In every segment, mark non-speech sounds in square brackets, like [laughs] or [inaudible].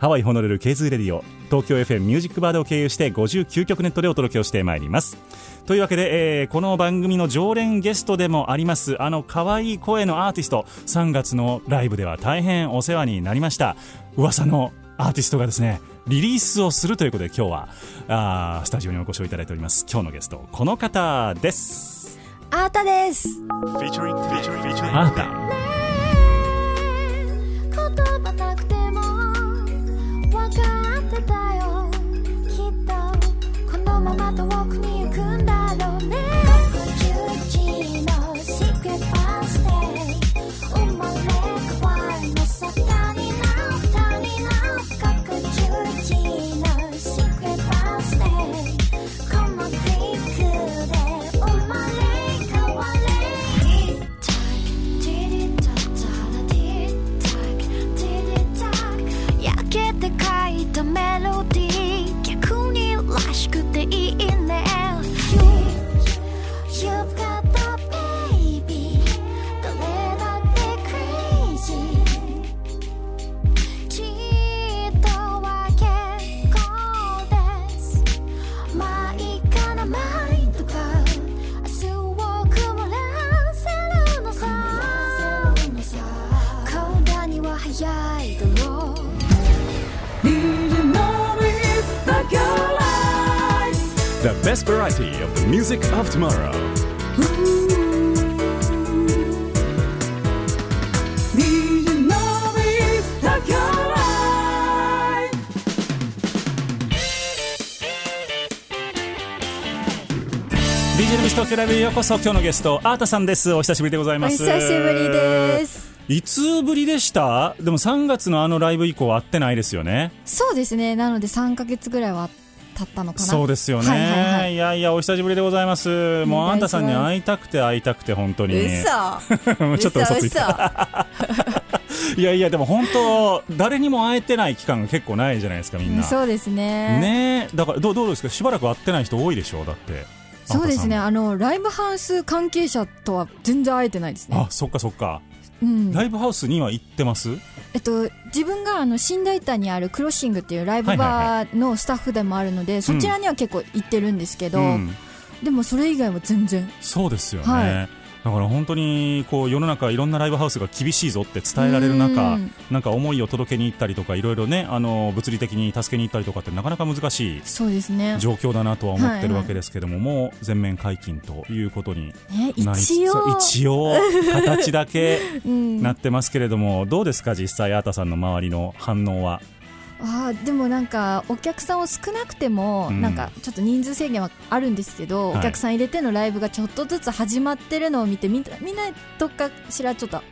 ハワイホノルルケーズレディオ東京 FM ミュージックバードを経由して59曲ネットでお届けをしてまいります。というわけで、えーこの番組の常連ゲストでもありますあの可愛い声のアーティスト3月のライブでは大変お世話になりました噂のアーティストがですねリリースをするということで今日はあースタジオにお越しをいただいております。今日のゲストこの方です。あーたです。あー。た言葉なくても分だよ。きっとこのまま遠くに行くんだろうね。ようこそ今日のゲストアータさんです。お久しぶりでございおます。久しぶりです。いつぶりでした？でも3月のあのライブ以降会ってないですよね。そうですね。なので3ヶ月ぐらいは経ったのかな。そうですよね、はいいはいはい。やいやお久しぶりでございます。もうあんたさんに会いたくて会いたくて本当に。嘘。[laughs] ちょっと嘘ついた。[laughs] いやいやでも本当誰にも会えてない期間が結構ないじゃないですかみんな。そうですね。ね。えだからどうどうですか？しばらく会ってない人多いでしょ？だってそうですね。あのライブハウス関係者とは全然会えてないですね。あそっかそっか。うん。ライブハウスには行ってます？えっと、自分があの新大田にあるクロッシングっていうライブバーのスタッフでもあるので、そちらには結構行ってるんですけど、うん。でもそれ以外は全然。そうですよね、はいだから本当にこう世の中いろんなライブハウスが厳しいぞって伝えられる中うん。なんか思いを届けに行ったりとかいろいろねあの物理的に助けに行ったりとかってなかなか難しい状況だなとは思ってるはいはいわけですけども、もう全面解禁ということにねなりつつ一応。一応形だけ [laughs] うん、なってますけれどもどうですか実際アータさんの周りの反応は？あーでもなんかお客さんを少なくても、うん。なんかちょっと人数制限はあるんですけど、はい。お客さん入れてのライブがちょっとずつ始まってるのを見てみんなみんなどっかしらちょっと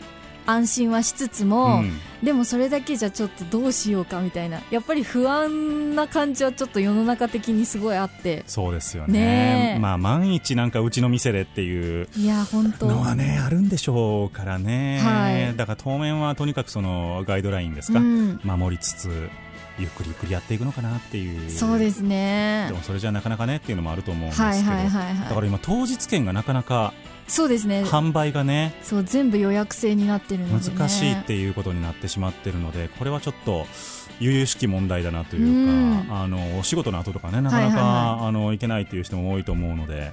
安心はしつつも、うん。でもそれだけじゃちょっとどうしようかみたいなやっぱり不安な感じはちょっと世の中的にすごいあって。そうですよね。ねえ。まあ万一なんかうちの店でっていういや本当。のはねあるんでしょうからね、はい。だから当面はとにかくそのガイドラインですか、うん、守りつつゆっくりゆっくりやっていくのかなっていう。そうですね。でもそれじゃなかなかねっていうのもあると思うんですけど、はいはいはいだはい。から今当日券がなかなかそうですね。販売がねそう全部予約制になってるので、ね、難しいっていうことになってしまってるのでこれはちょっと悠々しき問題だなというか、うん。あのお仕事の後とかねなかなか、はいはいあの行けないという人も多いと思うので、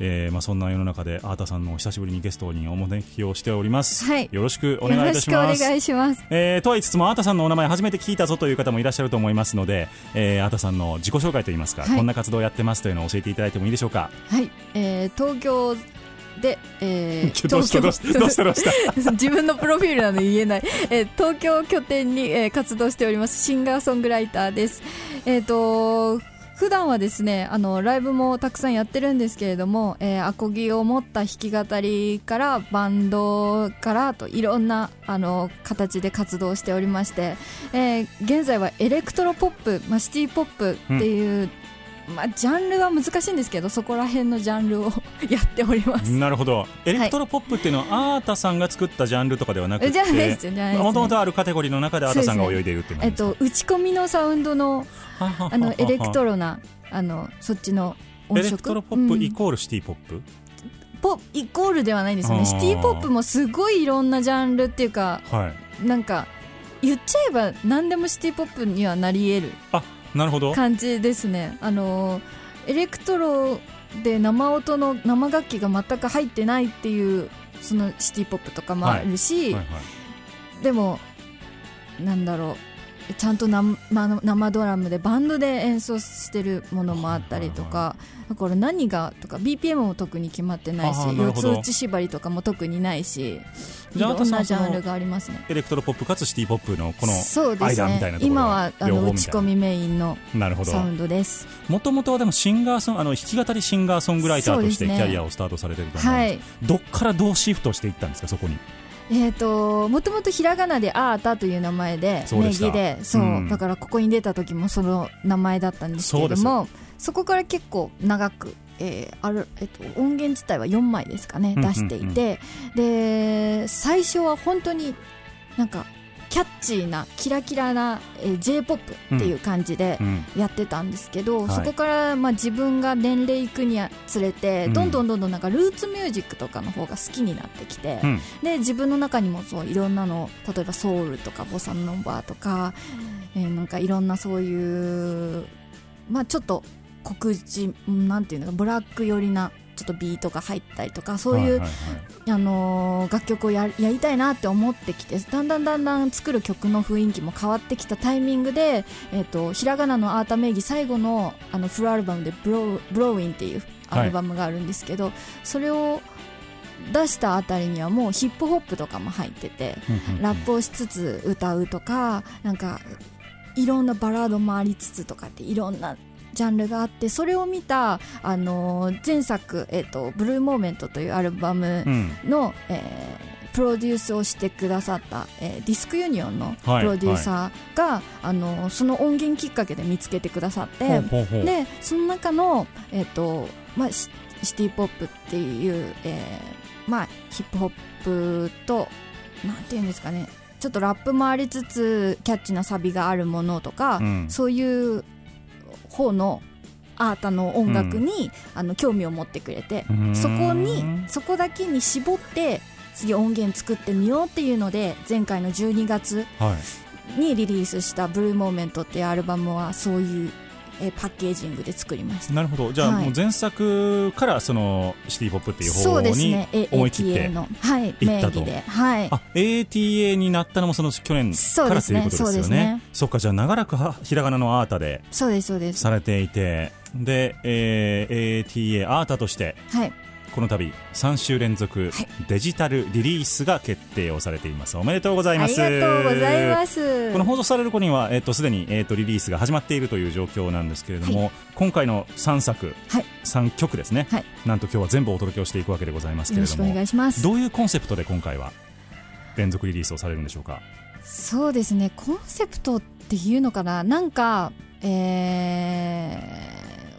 えーまあ、そんな世の中でアータさんの久しぶりにゲストにお招きをしております、はい。よろしくお願いいたします。よろしくお願いします。えーとは言いつつも、アータさんのお名前初めて聞いたぞという方もいらっしゃると思いますので、えー、アータさんの自己紹介といいますか、はい。こんな活動をやってますというのを教えていただいてもいいでしょうか？はい、えー東京で、えーどうしたどうしたどうしたどうした？自分のプロフィールなので言えない、えー東京を拠点に、えー活動しておりますシンガーソングライターです。えっ、と普段はですねあのライブもたくさんやってるんですけれども、えーアコギを持った弾き語りからバンドからといろんなあの形で活動しておりまして、えー現在はエレクトロポップ、まあ、シティポップっていう、まあ、ジャンルは難しいんですけどそこら辺のジャンルを [laughs] やっております。なるほど。エレクトロポップっていうのは、アータさんが作ったジャンルとかではなくてもともとあるカテゴリーの中でアータさんが泳いでいるっていうのえっと、打ち込みのサウンドのあ [laughs] あのエレクトロなあのそっちの音色？エレクトロポップうん。イコールシティポップ、ポイコールではないんですよね。シティポップもすごいいろんなジャンルっていうかはい。なんか言っちゃえば何でもシティポップにはなり得るあなるほど。感じですね。あのエレクトロで生音の生楽器が全く入ってないっていうそのシティポップとかもあるし、はいはい。でもなんだろうちゃんと生生ドラムでバンドで演奏してるものもあったりとか、だから何がとか BPM も特に決まってないし四つ打ち縛りとかも特にないしいろんなジャンルがありますね。エレクトロポップかつシティポップのこの間みたいなところね今はあの打ち込みメインのなるほど。サウンドです。もともとはでもシンガーソンあの弾き語りシンガーソングライターとしてキャリアをスタートされてると思うんはです、い。どっからどうシフトしていったんですかそこに？えー、ともともとひらがなで「あーた」という名前で名そうでそう、うん。だからここに出た時もその名前だったんですけれどもそこから結構長く、えーあるえっと音源自体は4枚ですかね出していて、で最初は本当になんかキャッチーなキラキラな、えー、j p o p っていう感じでうん。やってたんですけど、はい。そこからまあ自分が年齢いくにつれて、うん。どんどんどんどんなんかルーツミュージックとかの方が好きになってきて、うん。で自分の中にもそういろんなの例えばソウルとかボサノバとか、えーなんかいろんなそういうまあちょっと黒人うんなんていうのかブラック寄りなちょっとビートが入ったりとかそういう、はいはいはい。あのー楽曲をややりたいなって思ってきてだんだんだんだん作る曲の雰囲気も変わってきたタイミングで、えー、とひらがなのアータ名義最後のあのフルアルバムでブロ「ブローインっていうアルバムがあるんですけど、それを出したあたりにはもうヒップホップとかも入っててラップをしつつ歌うとかなんかいろんなバラードもありつつとかっていろんなジャンルがあってそれを見た、あのー前作、えーと「ブルーモーメント」というアルバムうん。の、えープロデュースをしてくださった、えーディスクユニオンのプはいロデューサーが、あのーその音源きっかけで見つけてくださって、でその中の、えーとまあ、シシティ・ポップっていう、えーまあ、ヒップホップとなんていうんですかねちょっとラップもありつつキャッチなサビがあるものとか、うん。そういう方のアータの音楽に、あの興味を持ってくれてそこにそこだけに絞って次音源作ってみようっていうので前回の12月はい。にリリースした「ブルーモーメントっていうアルバムはそういう、えーパッケージングで作りました。なるほど。じゃあはい。もう前作からそのシティポップっていう方にですね。思い切っての、はい、行ったと。名義で。はい。あ ATA になったのもその去年からということですそうですよね。ねそっかじゃあ長らくはひらがなのアータでそうですそうです。されていて。で、えー ATA アータとしてはいこの度3週連続はい。デジタルリリースが決定をされています。おめでとうございます。ありがとうございます。この放送される頃には、えっとすでに、えっとリリースが始まっているという状況なんですけれども、今回の3作、はい。3曲ですね、はい。なんと今日は全部お届けをしていくわけでございますけれどもお願いします。どういうコンセプトで今回は連続リリースをされるんでしょうか？そうですね。コンセプトっていうのかな？なんかえ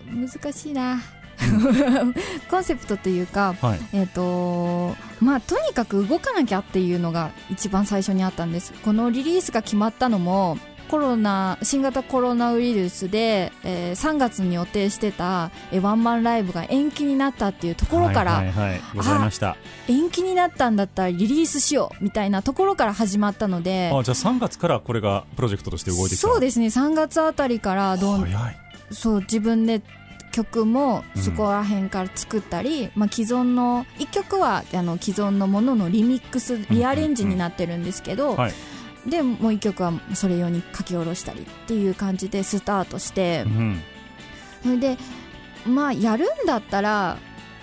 ー、難しいな [laughs] コンセプトというかはい。えっ、とまあとにかく動かなきゃっていうのが一番最初にあったんです。このリリースが決まったのもコロナ新型コロナウイルスで、えー3月に予定してた、えーワンマンライブが延期になったっていうところから、はいはいはい。ございました。延期になったんだったらリリースしようみたいなところから始まったのであじゃあ3月からこれがプロジェクトとして動いてきた。そうですね。3月あたりからどん早い。そう自分で曲もそこら辺から作ったり、まあ、既存の1曲はあの既存のもののリミックスリアレンジになってるんですけど、はい。でもう1曲はそれ用に書き下ろしたりっていう感じでスタートしてう、ん。それでまあやるんだったら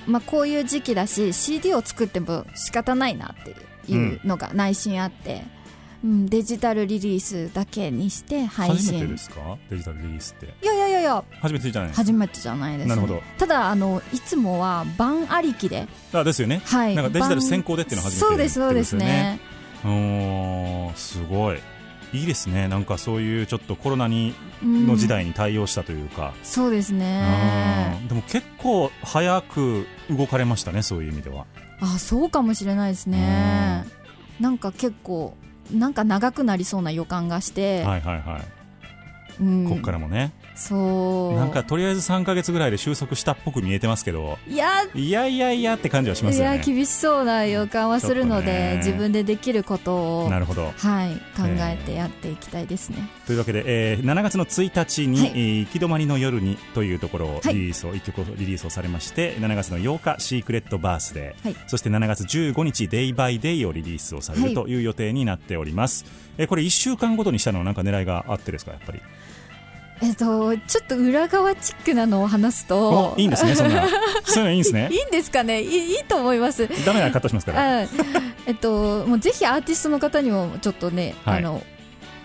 まあ、こういう時期だし CD を作っても仕方ないなっていうのが内心あって、うん、デジタルリリースだけにして配信。初めてですか？デジタルリリースって。いやいやいやいや。初めてじゃない初めてじゃないです、ね、なるほど。ただあのいつもは版ありきで。あですよね。はい。なんかデジタル先行でっていうのは初めてそうですそうですね。うーんすごい。いいですね。なんかそういうちょっとコロナにうんの時代に対応したというか、そうですね。うんでも結構早く動かれましたねそういう意味では。あそうかもしれないですね。なんか結構なんか長くなりそうな予感がして、はいはいはい、うん、こっからもねそう。なんかとりあえず3か月ぐらいで収束したっぽく見えてますけど。いや。いやいやいやって感じはしますいや厳しそうな予感はするので、自分でできることをなるほど。はい考えてやっていきたいですね、というわけで、えー7月の1日に、はい。えー行き止まりの夜にというところをはい。リリースを、1曲をリリースをされまして7月の8日シークレットバースデー、はい。そして7月15日デイバイデイをリリースをされはい。るという予定になっております、えーこれ1週間ごとにしたのはなんか狙いがあってですかやっぱり？えっとちょっと裏側チックなのを話すと。おいいんですねそんな。そういうのいいんですね。[laughs] いいんですかね？いいいいと思います。ダメならカットしますから。あえっともうぜひアーティストの方にもちょっとね、はい。あの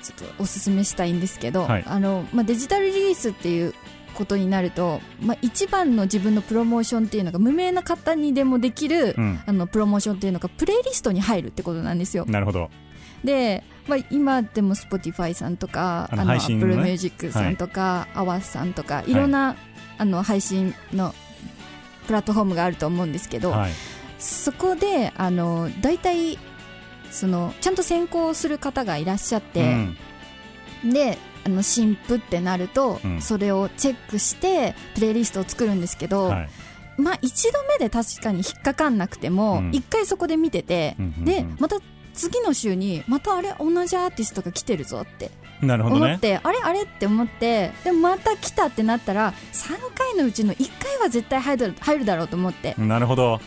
ちょっとおすすめしたいんですけど、はい。あのまあ、デジタルリリースっていうことになると、まあ、一番の自分のプロモーションっていうのが無名な方にでもできる、うん。あのプロモーションっていうのがプレイリストに入るってことなんですよ。なるほど。で、まあ、今でも Spotify さんとか Apple Music さんとか、アワさんとかい。ろんな、あの配信のプラットフォームがあると思うんですけど、はい。そこであの大体そのちゃんと先行する方がいらっしゃって、であの新譜ってなると、うん。それをチェックしてプレイリストを作るんですけど、うんはい。まあ一度目で確かに引っかかんなくてもうん。一、回そこで見てて、うんうんうん。でまた次の週にまたあれ同じアーティストが来てるぞって。なるほどね。思って、あれあれ？って思ってでもまた来たってなったら3回のうちの1回は絶対入る入るだろうと思って。なるほど。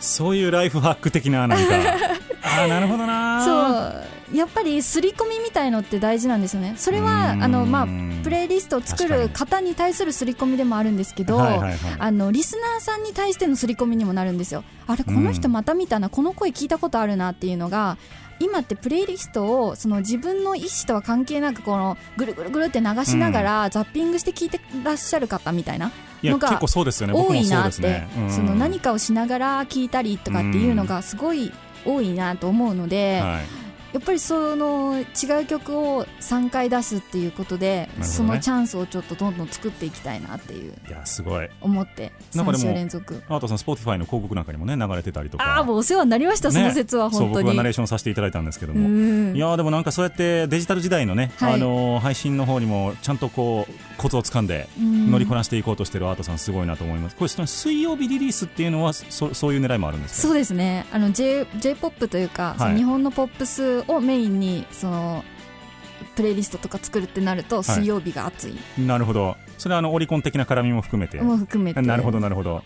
そういうライフハック的ななんか。[laughs] ああなるほどなそうやっぱり刷り込みみたいのって大事なんですよね。それはあの、まあ、プレイリストを作る確方に対する刷り込みでもあるんですけど、はいはいはいあのリスナーさんに対しての刷り込みにもなるんですよ。あれこの人また見たな、この声聞いたことあるなっていうのが今ってプレイリストをその自分の意思とは関係なくこのぐるぐるぐるって流しながら、ザッピングして聞いてらっしゃる方みたいなのが結構そうですよね。僕多いなって、ですね、うん。その何かをしながら聞いたりとかっていうのがすごい多いなと思うので、はいやっぱりその違う曲を3回出すっていうことで、ね。そのチャンスをちょっとどんどん作っていきたいなっていういやすごい。思って3なんかでも週連続。アートさん Spotify の広告なんかにもね流れてたりとか。ああもうお世話になりました、その説は本当に。ナレーションさせていただいたんですけどうもん。いやーでもなんかそうやってデジタル時代のね、はい。あのー配信の方にもちゃんとこうコツをつかんでうん。乗りこなしていこうとしてるアートさんすごいなと思います。これ水曜日リリースっていうのはそそういう狙いもあるんですか？そうですね。あの J j p o p というか、その日本のポップスをメインにそのプレイリストとか作るってなるとい。水曜日が熱い、なるほど。それはあのオリコン的な絡みも含めて。も含めて。なるほどなるほど。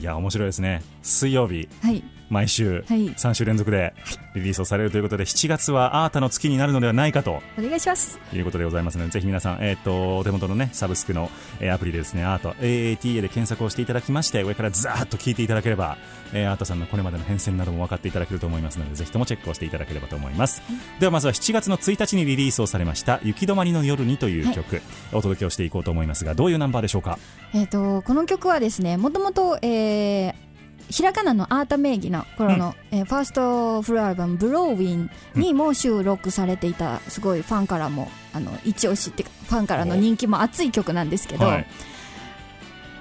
いや面白いですね。水曜日。はい毎週はい。3週連続でリリースをされるということで7月はアータの月になるのではないかと。お願いします。いうことでございますのでぜひ皆さん、えー、とお手元の、ね、サブスクの、えーアプリでですねアート AATA で検索をしていただきまして上からザーッと聞いていただければ、えーアートさんのこれまでの変遷なども分かっていただけると思いますのでぜひともチェックをしていただければと思います、ではまずは7月の1日にリリースをされました「雪止まりの夜に」という曲、お届けをしていこうと思いますがどういうナンバーでしょうか？えー、とこの曲はですねもともと、えーひらがなのアータ名義の頃の、えーファーストフルアルバム「ブローウィン」にも収録されていたすごいファンからもあの一押しってファンからの人気も熱い曲なんですけど、はい。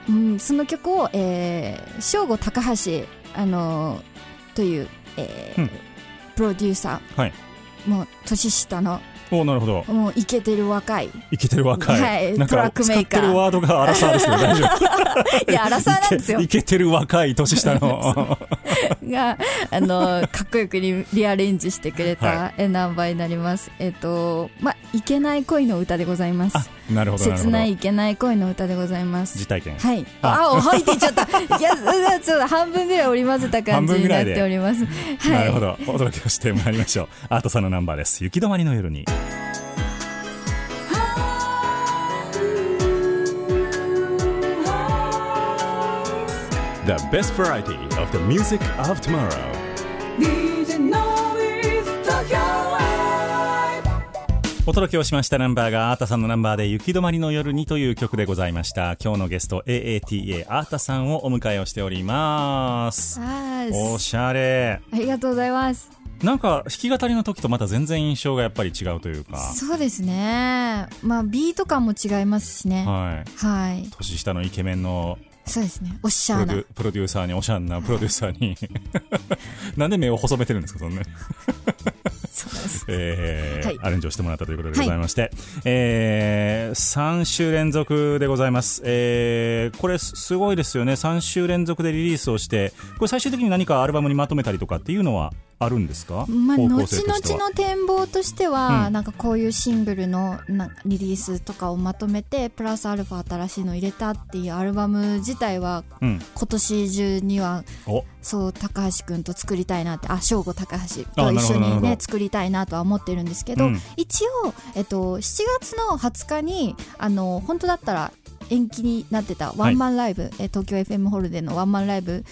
うん、その曲を、えー、正吾高橋、あのーという、えーうん。プロデューサー、はい。もう年下のおなるほど。もうイケてる若い。いけてる若い、はいなんトラックか使っメーカー。てるワードが荒さですけど大丈夫いやアラサーなんですよ。いけいけてる若い年下の。[laughs] が、あの、かっこよくリリアレンジしてくれはたえナンバーになります。えっと、まあ、いけない恋の歌でございます。なるほどなるほど切ないいけない恋の歌でございます。実体験はい。ああ、あ、はいって言っちゃった。[laughs] いや、そうそうだ、半分ぐらい織り交ぜた感じになっております。はい。なるほどお届けをしてまいりましょう [laughs] アートさんのナンバーです雪止まりの夜に The best variety of the music of tomorrow お届けをしましたナンバーがアータさんのナンバーで雪止まりの夜にという曲でございました。今日のゲスト AATA アータさんをお迎えをしております。あおしゃれ。ありがとうございます。なんか弾き語りの時とまた全然印象がやっぱり違うというか。そうですね。まあビート感も違いますしね。はい。はい。年下のイケメンのそうですね。おっしゃーな。プロデューサーにおしゃんなプロデューサーに。[laughs] なんで目を細めてるんですかそんなえーはい。アレンジをしてもらったということでございまして、え3週連続でございます、えーこれすすごいですよね。3週連続でリリースをしてこれ最終的に何かアルバムにまとめたりとかっていうのはあるんですか、まあ、方後々の展望としては、うん。なんかこういうシングルのなリリースとかをまとめてプラスアルファ新しいの入れたっていうアルバム自体はうん、今年中にはお。そう高橋君と作りたいなってあ正吾高橋あと一緒にね作りたいなとは思ってるんですけど、うん。一応、えっと、7月の20日にあの本当だったら延期になってたワンマンライブ、え東京 FM ホールでのワンマンライブ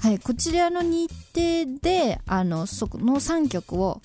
はいはい、こちらの日程であのそこの3曲を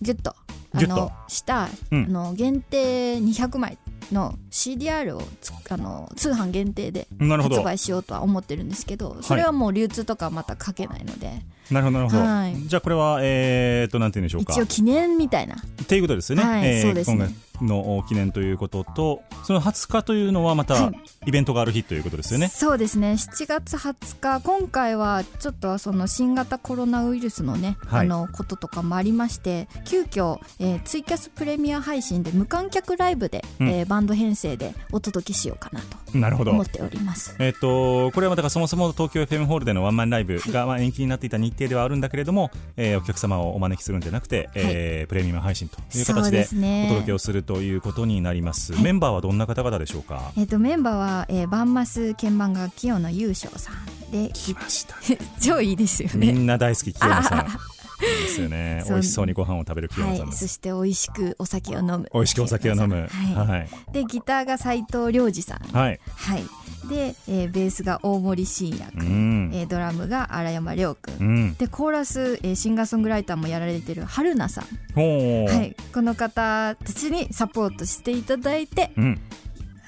ギュッとあのした、うん。あの限定200枚の CDR をつあの通販限定で発売しようとは思ってるんですけどそれはもう流通とかまた書けないので、なるほどなるほど、はい。じゃあこれはえー、となんて言うんでしょうか。一応記念みたいな。っていうことですよね、はいえーそうですねの記念ということとその20日というのはまたはい。イベントがある日ということですよね、そうですね。7月20日今回はちょっとその新型コロナウイルスのね、はい。あのこととかもありまして急遽、えーツイキャスプレミア配信で無観客ライブで、うん。えーバンド編成でお届けしようかなとなるほど。思っております。えっとこれはだからそもそも東京 FM ホールでのワンマンライブがまあ延期になっていた日程ではあるんだけれども、えーお客様をお招きするんじゃなくて、えープレミアム配信という形でお届けをするということになります、はい。メンバーはどんな方々でしょうか？えっ、とメンバーは、えーバンマス鍵盤楽器用の優勝さんで来ました [laughs] 超いいですよみねんな大好き清野さん [laughs] ですよね。美味しそうにご飯を食べる清野はいさんです、そして美味しくお酒を飲む。美味しくお酒を飲む。はい。はい、でギターが斉藤良二さん。はい。はい。で、えーベースが大森信也う君、ん。えードラムが荒山亮君、うん。でコーラス、えーシンガーソングライターもやられてる春菜さん、はい、この方たちにサポートしていただいてうん。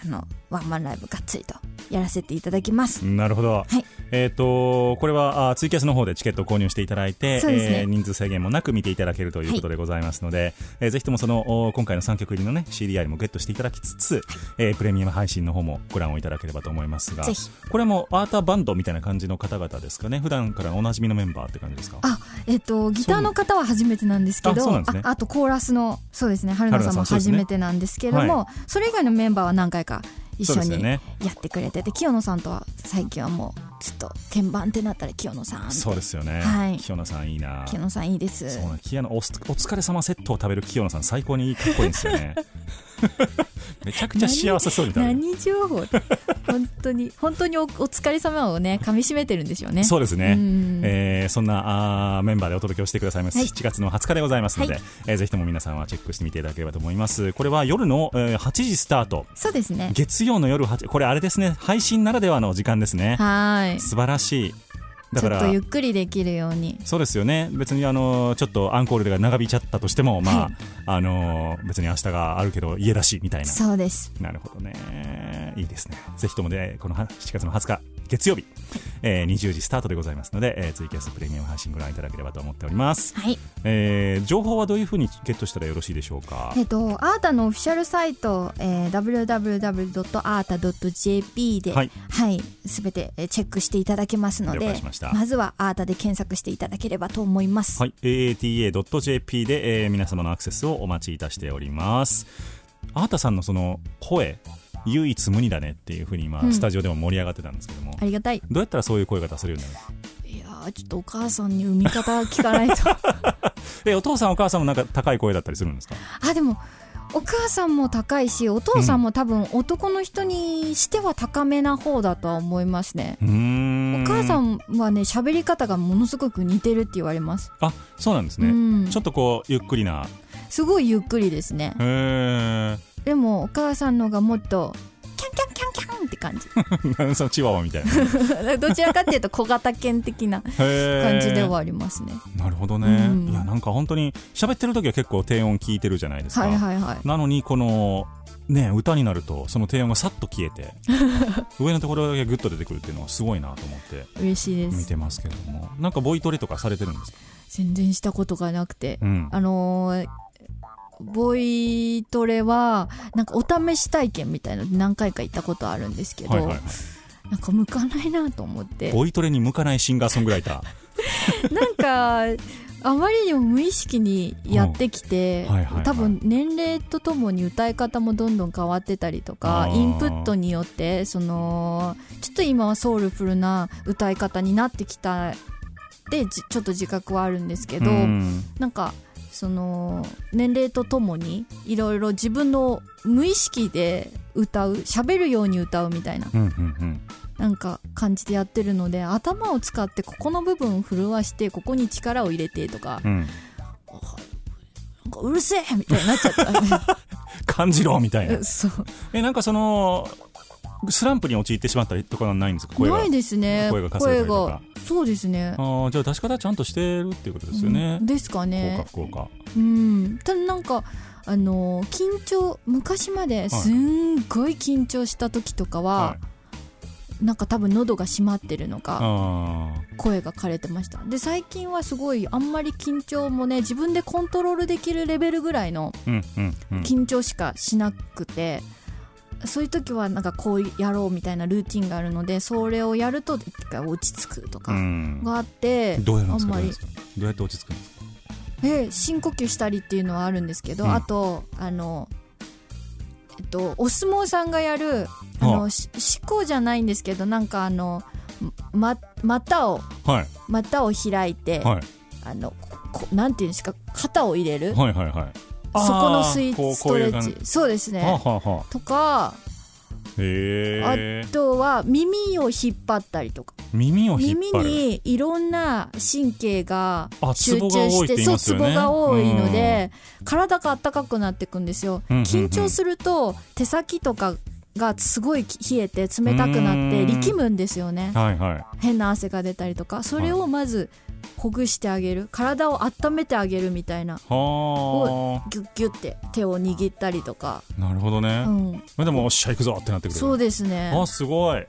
あのワンマンライブがっつりとやらせていただきます、なるほど、はい。えっ、とこれはあツイキャスの方でチケットを購入していただいて、そうですね。えー人数制限もなく見ていただけるということでございますので、えーぜひともそのお今回の3曲入りのね CDR もゲットしていただきつつ、えープレミアム配信の方もご覧をいただければと思いますがこれもアーターバンドみたいな感じの方々ですかね？普段からおなじみのメンバーって感じですか？あえっ、とギターの方は初めてなんですけあどそうなんですね。ああとコーラスのそうですね。春菜さんも初めてなんですけどもそ,、れ以外のメンバーは何回か一緒にやってくれてて、清野さんとは最近はもうずっと鍵盤ってなったら清野さんそうですよね、はい。清野さんいいな。清野さんいいです。そうなん清野おお疲れ様セットを食べる清野さん最高にかっこいいんですよね。[laughs] めちゃくちゃ幸せそうに食べる。何情報？本当に本当におお疲れ様をね噛み締めてるんでしょうね。そうですね、うん。えーそんなあーメンバーでお届けをしてくださいます、はい。7月の20日でございますので、はい。えーぜひとも皆さんはチェックしてみていただければと思います。これは夜の、えー8時スタート。そうですね。月曜の夜8これあれですね。配信ならではの時間ですね。はい。素晴らしいだからちょっとゆっくりできるように。そうですよね。別にあのちょっとアンコールが長引いちゃったとしても、まあはい。あの別に明日があるけど家だしみたいな。そうです。なるほどね。いいですね。ぜひともでこの7月の20日月曜日、えー20時スタートでございますので、えーツイキャスプレミアム配信ご覧いただければと思っております、はい。えー情報はどういうふうにゲットしたらよろしいでしょうか？えっとアータのオフィシャルサイト、えー、www.arta.jp で、ははい。い、すべてえーチェックしていただけますの了でました。ずはアータで検索していただければと思います。はい、aata.jp で、えー皆様のアクセスをお待ちいたしております。あーたさんのその声唯一無二だねっていうふうに今、うんスタジオでも盛り上がってたんですけどもありがたい。どうやったらそういう声が出せるようになる？いやーちょっとお母さんに産み方聞かないと。[laughs] でお父さんお母さんもなんか高い声だったりするんですか？あでもお母さんも高いしお父さんも多分男の人にしては高めな方だとは思いますね。うーんお母さんはね喋り方がものすごく似てるって言われます。あそうなんですね、うんちょっとこうゆっくりなすごいゆっくりですね。へーでもお母さんのがもっとキャンキャンキャンキャンって感じ。[laughs] そのチワワみたいな。[laughs] どちらかっていうと小型犬的な感感じではありますね、なるほどね、うん。いやなんか本当に喋ってる時は結構低音聞いてるじゃないですか、はいはいはい。なのにこのね歌になるとその低音がさっと消えて [laughs] 上のところだけグッと出てくるっていうのはすごいなと思って嬉しいです。見てますけれども。なんかボイトレとかされてるんですか？全然したことがなくて。うん。あのーボイトレはなんかお試し体験みたいので何回か行ったことあるんですけど、はいはいはい。なんか向かないなと思って。ボイトレに向かないシンガーソングライター。なんかあまりにも無意識にやってきて、うん。はいはいはい。多分年齢とともに歌い方もどんどん変わってたりとかインプットによってそのちょっと今はソウルフルな歌い方になってきたでじちょっと自覚はあるんですけど、うん。なんかその年齢とともにいろいろ自分の無意識で歌う喋るように歌うみたいなうんうんうん。なんか感じでやってるので頭を使ってここの部分を震わしてここに力を入れてとかうん。なんかうるせえみたいになっちゃった。[laughs] 感じろみたいな。[laughs] そう。えなんかそのスランプに陥ってしまったりとかはないんですか？声が。ないですね。声がかすれたりとか。声が。そうですね。あーじゃあ出し方ちゃんとしてるっていうことですよね、うんですかね。効果効果。うん。ただなんかあのー緊張昔まですんごい緊張した時とかは、はい。なんか多分喉が閉まってるのかあ声が枯れてました。で最近はすごいあんまり緊張もね自分でコントロールできるレベルぐらいの緊張しかしなくて、そういう時はなんかこうやろうみたいなルーティンがあるのでそれをやると一回落ち着くとうかん。があって、どうんですかあんまり。どうやるんですかどうやって落ち着くんですか？え深呼吸したりっていうのはあるんですけど、うん。あとあのえっとお相撲さんがやるあはのし四股じゃないんですけどなんかあのま股をはい。股を開いて、はい。あのこなんていうんですか肩を入れる、はいはいはいそこのスイこうストレッチ。そうですね、はあ、はとかあとは耳を引っ張ったりとか。耳を引っ耳張る。にいろんな神経があ集中してそうツボが多いので体が温かくなっていくんですよ。緊張すると手先とかがすごい冷えて冷たくなってうん力むんですよね。はいはい。変な汗が出たりとか。それをまずほぐしてあげる。体を温めてあげるみたいな。はギュッギュッて手を握ったりとか、あなるほどね、うん、でもおっしゃ行くぞってなってくる。そうですね。あすごい。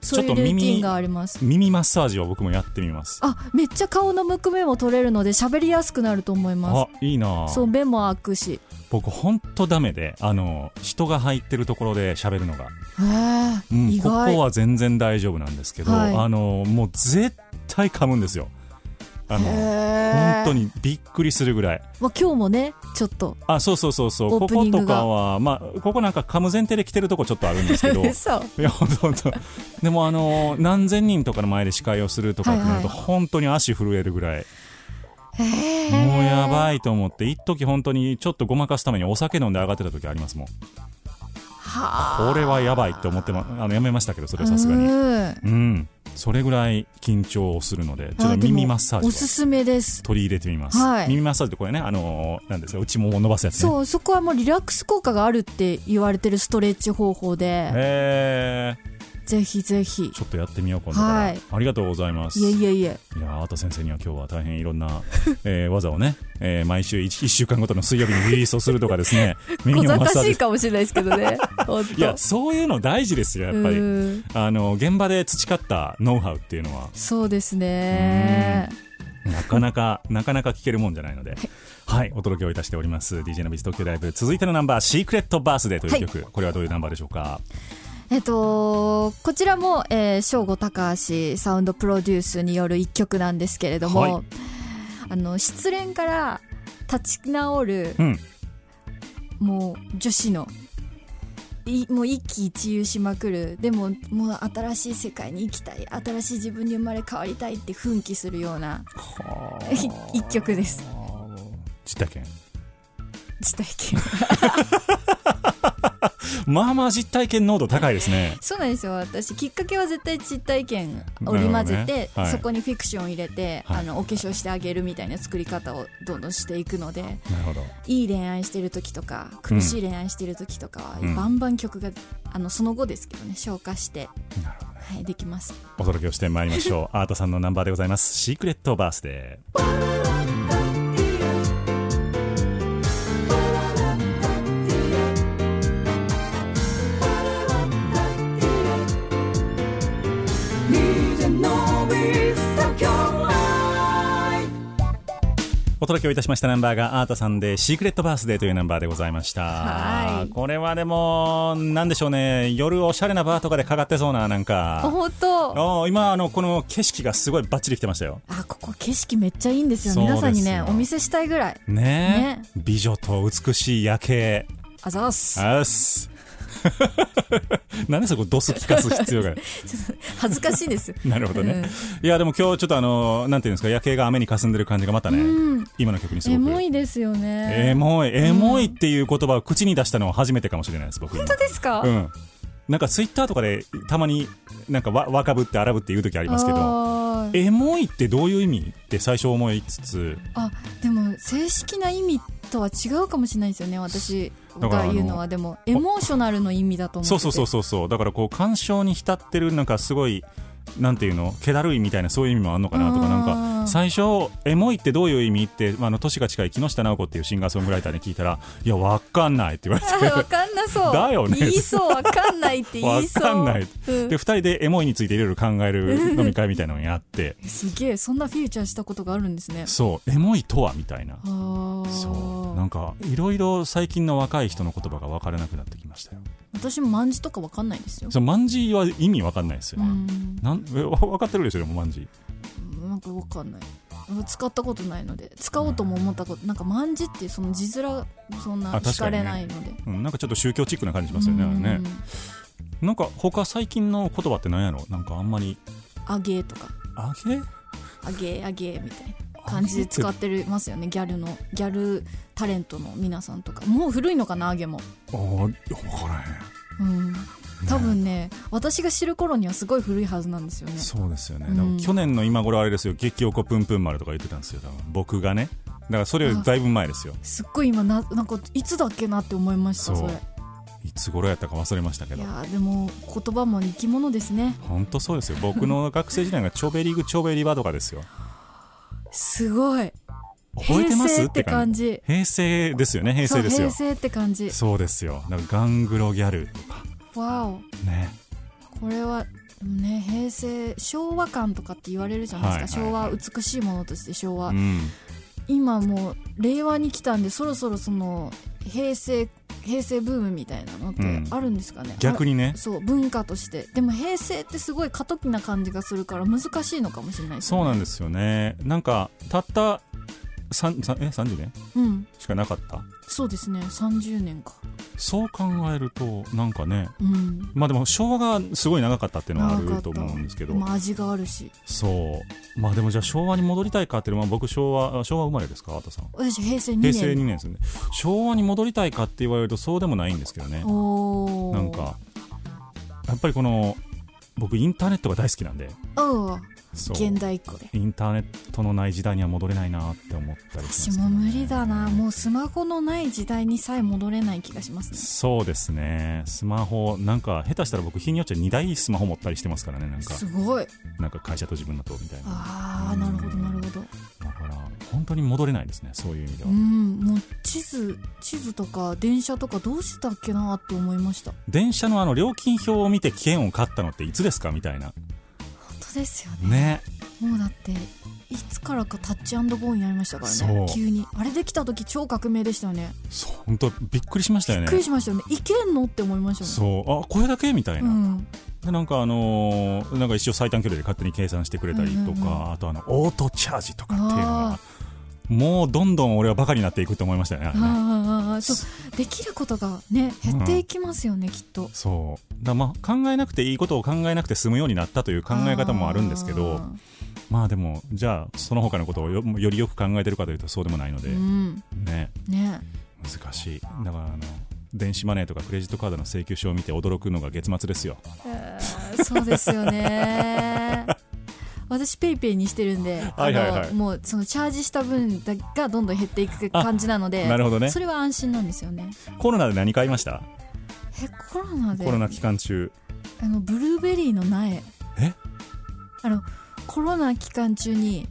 そういうちょっと耳ルーティンがあります。耳マッサージを僕もやってみます。あめっちゃ顔のむくみも取れるので喋りやすくなると思いまあいいなすそう目も開くし僕ほんとダメであの人が入ってるところで喋るのが、うん、ここは全然大丈夫なんですけど、はい。あのもう絶対噛むんですよ。あの本当にびっくりするぐらい。まあ、今日もねちょっと。あそうそうそうそう。こことかはまあここなんか噛む前提で来てるとこちょっとあるんですけど。[laughs] いや本当。本当でもあの何千人とかの前で司会をするとかってなると、はい。本当に足震えるぐらいへもうやばいいと思って一時本当にちょっとごまかすためにお酒飲んで上がってた時ありますもん。はこれはやばいって思ってまあのやめましたけどそれはさすがに。うん。うん。それぐらい緊張するのでちょっと耳マッサージをおすすめです。取り入れてみます、はい。耳マッサージってこれねあのーなんですか内ももを伸ばすやつね。そうそこはもうリラックス効果があるって言われてるストレッチ方法で。へえぜひぜひ。ちょっとやってみよう今度から、はい。ありがとうございます。いえいえいえ。いやーあと先生には今日は大変いろんな、[laughs] えー技をね、えー毎週 1, 週間ごとの水曜日にリリースをするとかですね。耳をマッサージかもしれないですけどね。いやそういうの大事ですよやっぱり。うん。あの現場で培ったノウハウっていうのは。そうですね。なかなかなかなか聞けるもんじゃないので。はいお届けをいたしております。DJ のビス東京ライブ。続いてのナンバー「シークレットバースデー」という曲、これはどういうナンバーでしょうか？えっとこちらも、えー、正吾高橋サウンドプロデュースによる一曲なんですけれども、はい。あの失恋から立ち直るうん。もう女子のいもう一喜一憂しまくる。でももう新しい世界に行きたい。新しい自分に生まれ変わりたいって奮起するような [laughs] 一曲です。実体験。実体験まあまあ実体験濃度高いですね。そうなんですよ。私きっかけは絶対実体験織り交ぜて、ね。はい。そこにフィクションを入れて、はい。あのお化粧してあげるみたいな作り方をどんどんしていくのでなるほど。いい恋愛してる時とか苦しい恋愛してる時とかは、うん。バンバン曲があのその後ですけどね消化して、なるほどね。はい、できます。お届けをしてまいりましょう。アートさんのナンバーでございます。シークレットバースデーお届けをいたしましたナンバーがアートさんでシークレットバースデーというナンバーでございました。はい。これはでもなんでしょうね。夜おしゃれなバーとかでかかってそうななんあか。本当。あ今あのこの景色がすごいバッチリ来てましたよ。あここ景色めっちゃいいんですよ。皆さんにねお見せしたいぐらい。ね。え美女と美しい夜景。あざっす。あっす [laughs] なんでそこドス聞かす必要がある？[laughs] 恥ずかしいです。[laughs] なるほどね、いやでも今日ちょっとあのなんていうんですか夜景が雨に霞んでる感じがまたね、うん。今の曲にすごエくモいですよね。エモいエモいっていう言葉を口に出したのは初めてかもしれないです僕本当ですか、うん。なんかツイッターとかでたまになんかわ若ぶって荒ぶって言う時ありますけどエモいってどういう意味って最初思いつつ。あでも正式な意味とは違うかもしれないですよね私が言うのはでもエモーショナルの意味だと思そうそうそうそうそう。だからこう感傷に浸ってるなんかすごいなんていうの気だるいみたいなそういう意味もあるのかなとかなんか最初エモいってどういう意味って、まあ、あの年が近い木下直子っていうシンガーソングライターに聞いたらいやわかんないって言われて。あわかんなそう。[laughs] だよね。言いそうわかんないって言いそう。わかんない。うん。で2人でエモいについていろいろ考える飲み会みたいなのをやって。[laughs] すげえそんなフューチャーしたことがあるんですね。そうエモいとはみたいな。そうなんかいろいろ最近の若い人の言葉が分からなくなってきましたよ。私も万字とかわかんないですよ。そう万字は意味分かんないですよ。うね、ん。なん分かってるでしょでも万字なんかわかんない。使ったことないので。使おうとも思ったことなんか万字ってその字面そんな聞かれないので。うん、なんかちょっと宗教チックな感じしますよねね。なんか他最近の言葉って何やろ？なんかあんまり。あげとか。あげ？あげあげみたいな。感じで使ってるますよね。ギャルのギャルタレントの皆さんとかもう古いのかなあげも。あー分からへん。うん。多分ね私が知る頃にはすごい古いはずなんですよね。そうですよね、うん。去年の今頃あれですよ。激おこぷんぷん丸とか言ってたんですよ多分。僕がね。だからそれよりだいぶ前ですよ。すっごい今ななんかいつだっけなって思いましたそれ。いつ頃やったか忘れましたけど。いやーでも言葉も生き物ですね。本当そうですよ。僕の学生時代がチョベリグチョベリバとかですよ。[laughs] すごい覚えてます？平成って感じ。平成ですよね。平成ですよ。平成って感じ。そうですよ。だからガングロギャルとか。わお。ね。これはね平成昭和感とかって言われるじゃないですか、はいはいはい。昭和美しいものとして昭和、うん。今もう令和に来たんでそろそろその平成平成ブームみたいなのってうん。あるんですかね、逆にね。あそう文化として。でも平成ってすごい過渡期な感じがするから難しいのかもしれないですそうねなんですよね。なんかたった3え30年？うん。しかなかった？そうですね。30年か。そう考えるとなんかねうん。まあでも昭和がすごい長かったっていうのはあると思うんですけど。まあ味があるし。そう。まあでもじゃあ昭和に戻りたいかっていうのは僕昭和あ昭和生まれですか？あたさん。私平成2平成2年年ですよね。昭和に戻りたいかって言われるとそうでもないんですけどね。なんかやっぱりこの僕インターネットが大好きなんで現代っ子で。インターネットのない時代には戻れないなって思ったりしますけど私も無理だな。もうスマホのない時代にさえ戻れない気がしますね。そうですね。スマホなんか下手したら僕日によっちゃ2台スマホ持ったりしてますからねなんか。すごい。なんか会社と自分だとみたいな。ああなるほどなるほど。だから本当に戻れないですねそういう意味では、うんもう地図地図とか電車とかどうしたっけなって思いました。電車のあの料金表を見て券を買ったのっていつですか？みたいなですよね。ね。もうだっていつからかタッチゴーになりましたからそう。ね急に。あれできた時超革命でしたよね。そう本当びっくりしましたよね。びっくりしましたよね。いけんのって思いましたもん。そう。あこれだけみたいな、うん。でなんかあのーなんか一応最短距離で勝手に計算してくれたりとか、うんうんうんあとあのオートチャージとかっていうのあがもうどんどん俺はバカになっていくと思いましたよねあああそう。できることがね減っていきますよね、きっと。そう。だまあ考えなくていいことを考えなくて済むようになったという考え方もあるんですけどあまあでもじゃあその他のことをよよりよく考えてるかというとそうでもないので、ーうん。ね。ね。難しい。だからあの電子マネーとかクレジットカードの請求書を見て驚くのが月末ですよ。えーそうですよね私ペイペイにしてるんで、はいはいはい。あのもうそのチャージした分だがどんどん減っていく感じなのでなるほどね。それは安心なんですよね。コロナで何買いました？えコロナで？コロナ期間中。あのブルーベリーの苗。え？あのコロナ期間中に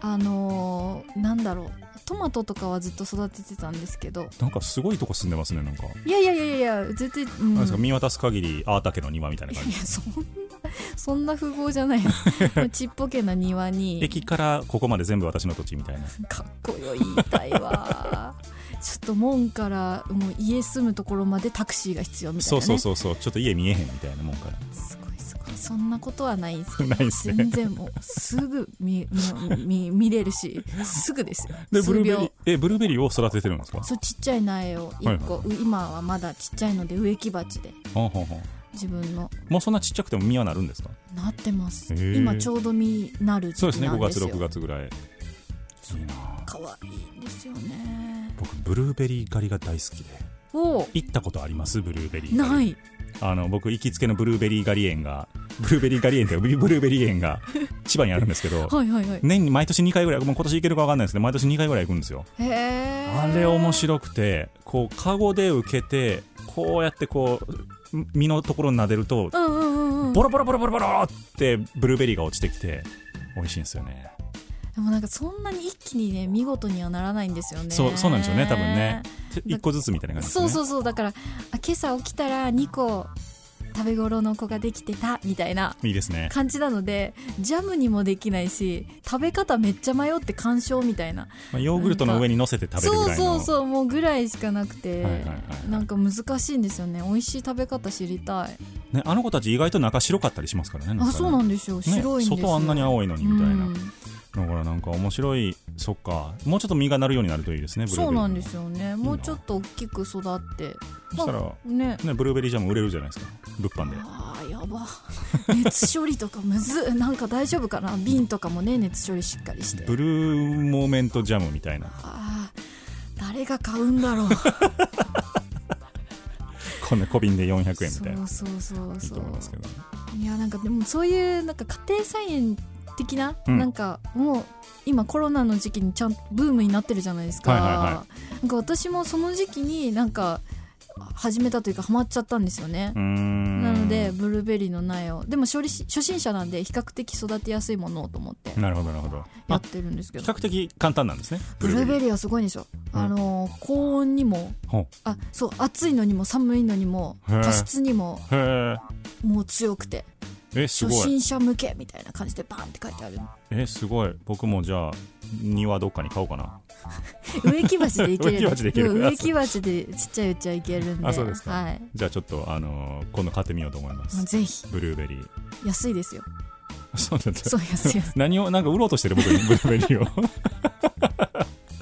あのーなんだろう。トマトとかはずっと育ててたんですけど。なんかすごいとこ住んでますねなんか、いやいやいやいや絶対、うん、なんですか見渡す限りアータ家の庭みたいない感じ。やそんなそんな富豪じゃないです。[laughs] ちっぽけな庭に。駅からここまで全部私の土地みたいな。かっこよい言い。たいわ。ちょっと門からもう家住むところまでタクシーが必要みたいな、ね、そうそうそうそう。ちょっと家見えへんみたいなもんから。すごいす。ごいそんなことはないんですすね。全然もうすぐ見見見見れるしすぐですよ。でブルーベリーえブルーベリーを育ててるんですか？そうちっちゃい苗を1個、う今はまだちっちゃいので植木鉢で。ほんほんほん自分の。もうそんなちっちゃくても実はなるんですか？なってます。今ちょうど実なるそうですね5月なんですよ6月ぐらい。いいなかわいですよね。僕ブルーベリー狩りが大好きで。お行ったことあります？ブルーベリーない。あの僕行きつけのブルーベリー狩り園がブルーベリー狩り園っていうかブルーベリー園が [laughs] 千葉にあるんですけどはいはいはい。年に毎年2回ぐらいもう今年行けるか分かんないですけど毎年2回ぐらい行くんですよ。へえあれ面白くてこうカゴで受けてこうやってこう実のところに撫でるとボロボロボロボロボロってブルーベリーが落ちてきて美味しいんですよね。でもなんかそんなに一気にね見事にはならないんですよね。そうそうなんでしょうね多分ね。1個ずつみたいな感じね。そうそうそうだからあ今朝起きたら2個食べ頃の子ができてたみたいないいですね。感じなのでジャムにもできないし食べ方めっちゃ迷って鑑賞みたいな。まあヨーグルトの上に乗せて食べるぐらいのそうそうそうもうぐらいしかなくて、はいはいはいはい。なんか難しいんですよね。美味しい食べ方知りたい。ね、あの子たち意外と中白かったりしますからねあそうなんんですよ。白いんですよ、外あんなに青いのにみたいな、うん。だからなんか面白いそっか。もうちょっと実がなるようになるといいですねそうなんですよね。もうちょっと大きく育って。そしたらまあね。ね、ブルーベリージャム売れるじゃないですか。物販で。あーやば。[laughs] 熱処理とかむずなんか大丈夫かな？瓶とかもね熱処理しっかりして。ブルーモーメントジャムみたいな。あー誰が買うんだろう。[laughs] こんな小瓶で400円みたいな。そうそうそういいそと思いますけどういやなんかでもそういうなんか家庭菜園的な、うん。なんかもう今コロナの時期にちゃんとブームになってるじゃないですか,、はいはいはなんか私もその時期になんか始めたというかハマっちゃったんですよね。なのでブルーベリーの苗を。でも処理し初心者なんで比較的育てやすいものをと思ってなるほどなるほど。あやってるんですけど。比較的簡単なんですねブルーベリリーはすごいんですよ、うん。あの高温にもほあそう暑いのにも寒いのにも加湿にももう強くてええす初ごい。心者向けみたいな感じでバンって書いてあるえすごい。僕もじゃあ庭どっかに買おうかな。[laughs] 植木鉢でいける。植木鉢でちっちゃいうちはいけるんで。あそうですか。はい。じゃあちょっとあのー今度買ってみようと思います。ぜひ。ブルーベリー。安いですよ。[laughs] そうなんだそう安い安い。[laughs] 何をなんか売ろうとしてる僕にブルーベリーを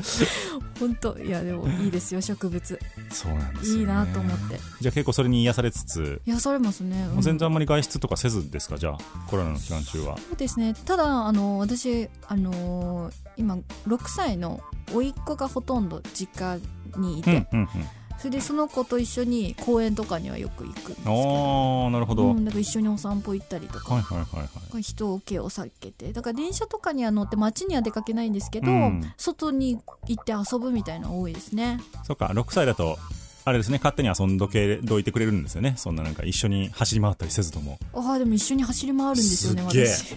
[laughs] 本当いやでもいいですよ [laughs] 植物。そうなんですよ、ね、いいなと思って。じゃあ結構それに癒されつつ、癒されますね、うん。全然あんまり外出とかせずですか？じゃあコロナの期間中は。そうですね。ただあの私あのー今6歳の甥っ子がほとんど実家にいて、うんうんうんそれでその子と一緒に公園とかにはよく行くんですけど。ああなるほど、うん、だから一緒にお散歩行ったりとか、はいはいはいはい。人を気を避けて。だから電車とかには乗って街には出かけないんですけど、うん。外に行って遊ぶみたいなの多いですね。そっか6歳だとあれですね勝手に遊んどけどいてくれるんですよね。そんななんか一緒に走り回ったりせずとも。ああでも一緒に走り回るんですよね私